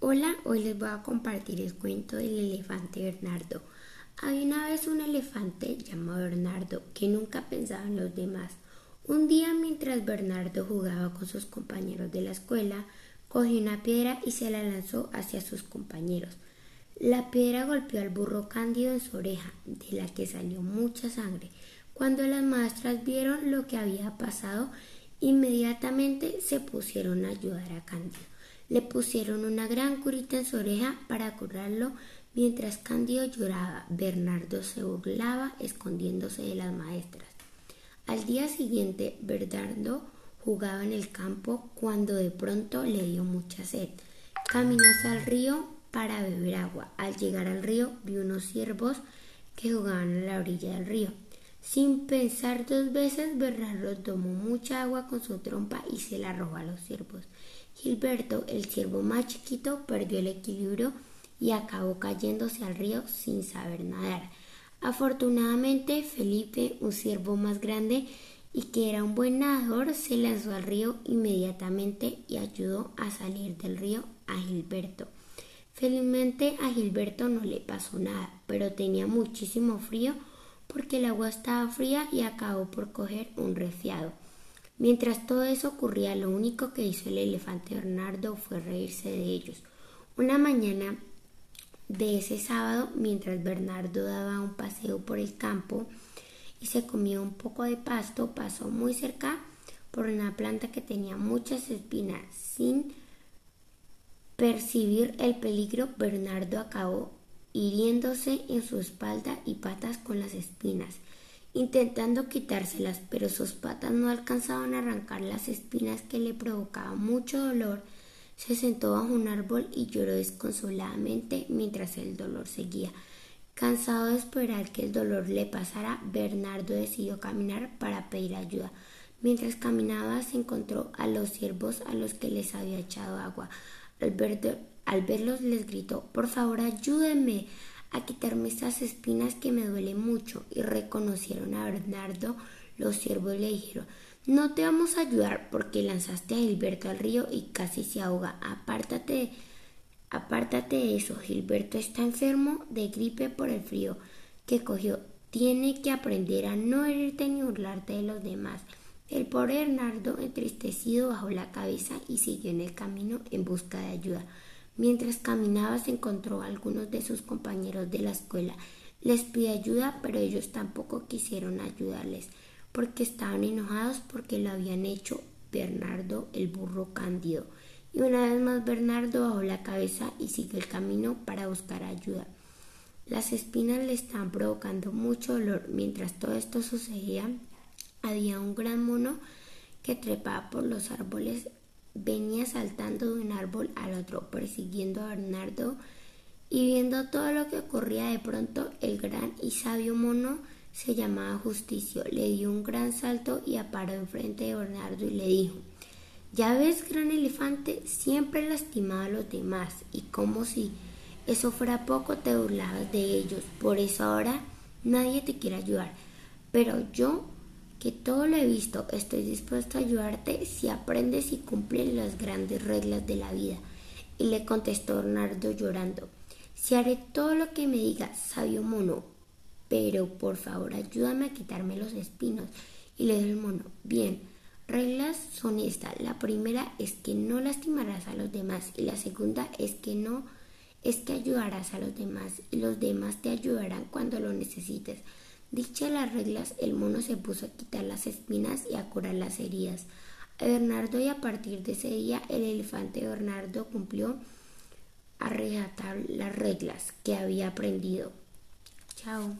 Hola, hoy les voy a compartir el cuento del elefante Bernardo. Había una vez un elefante llamado Bernardo que nunca pensaba en los demás. Un día mientras Bernardo jugaba con sus compañeros de la escuela, cogió una piedra y se la lanzó hacia sus compañeros. La piedra golpeó al burro cándido en su oreja, de la que salió mucha sangre. Cuando las maestras vieron lo que había pasado, inmediatamente se pusieron a ayudar a Cándido. Le pusieron una gran curita en su oreja para curarlo mientras Cándido lloraba. Bernardo se burlaba escondiéndose de las maestras. Al día siguiente, Bernardo jugaba en el campo cuando de pronto le dio mucha sed. Caminó hacia el río para beber agua. Al llegar al río vio unos ciervos que jugaban a la orilla del río. Sin pensar dos veces, Bernardo tomó mucha agua con su trompa y se la arrojó a los ciervos. Gilberto, el ciervo más chiquito, perdió el equilibrio y acabó cayéndose al río sin saber nadar. Afortunadamente, Felipe, un ciervo más grande y que era un buen nadador, se lanzó al río inmediatamente y ayudó a salir del río a Gilberto. Felizmente a Gilberto no le pasó nada, pero tenía muchísimo frío porque el agua estaba fría y acabó por coger un resfriado. Mientras todo eso ocurría, lo único que hizo el elefante Bernardo fue reírse de ellos. Una mañana de ese sábado, mientras Bernardo daba un paseo por el campo y se comía un poco de pasto, pasó muy cerca por una planta que tenía muchas espinas. Sin percibir el peligro, Bernardo acabó hiriéndose en su espalda y patas con las espinas, intentando quitárselas, pero sus patas no alcanzaban a arrancar las espinas que le provocaban mucho dolor. Se sentó bajo un árbol y lloró desconsoladamente mientras el dolor seguía. Cansado de esperar que el dolor le pasara, Bernardo decidió caminar para pedir ayuda. Mientras caminaba se encontró a los ciervos a los que les había echado agua. Al al verlos les gritó Por favor ayúdenme a quitarme estas espinas que me duelen mucho y reconocieron a Bernardo los siervos le dijeron No te vamos a ayudar porque lanzaste a Gilberto al río y casi se ahoga. Apártate apártate de eso. Gilberto está enfermo de gripe por el frío que cogió. Tiene que aprender a no herirte ni burlarte de los demás. El pobre Bernardo, entristecido, bajó la cabeza y siguió en el camino en busca de ayuda. Mientras caminaba se encontró a algunos de sus compañeros de la escuela. Les pidió ayuda, pero ellos tampoco quisieron ayudarles, porque estaban enojados porque lo habían hecho Bernardo el burro cándido. Y una vez más Bernardo bajó la cabeza y siguió el camino para buscar ayuda. Las espinas le estaban provocando mucho dolor. Mientras todo esto sucedía, había un gran mono que trepaba por los árboles venía saltando de un árbol al otro, persiguiendo a Bernardo y viendo todo lo que ocurría de pronto el gran y sabio mono se llamaba Justicio, le dio un gran salto y aparó enfrente de Bernardo y le dijo Ya ves, gran elefante, siempre lastimaba a los demás y como si eso fuera poco te burlabas de ellos, por eso ahora nadie te quiere ayudar, pero yo que todo lo he visto, estoy dispuesto a ayudarte si aprendes y cumples las grandes reglas de la vida. Y le contestó Bernardo llorando, si haré todo lo que me digas, sabio mono, pero por favor ayúdame a quitarme los espinos. Y le dijo el mono, bien, reglas son estas. La primera es que no lastimarás a los demás y la segunda es que no es que ayudarás a los demás y los demás te ayudarán cuando lo necesites. Dichas las reglas, el mono se puso a quitar las espinas y a curar las heridas a Bernardo y a partir de ese día el elefante Bernardo cumplió a reatar las reglas que había aprendido. Chao.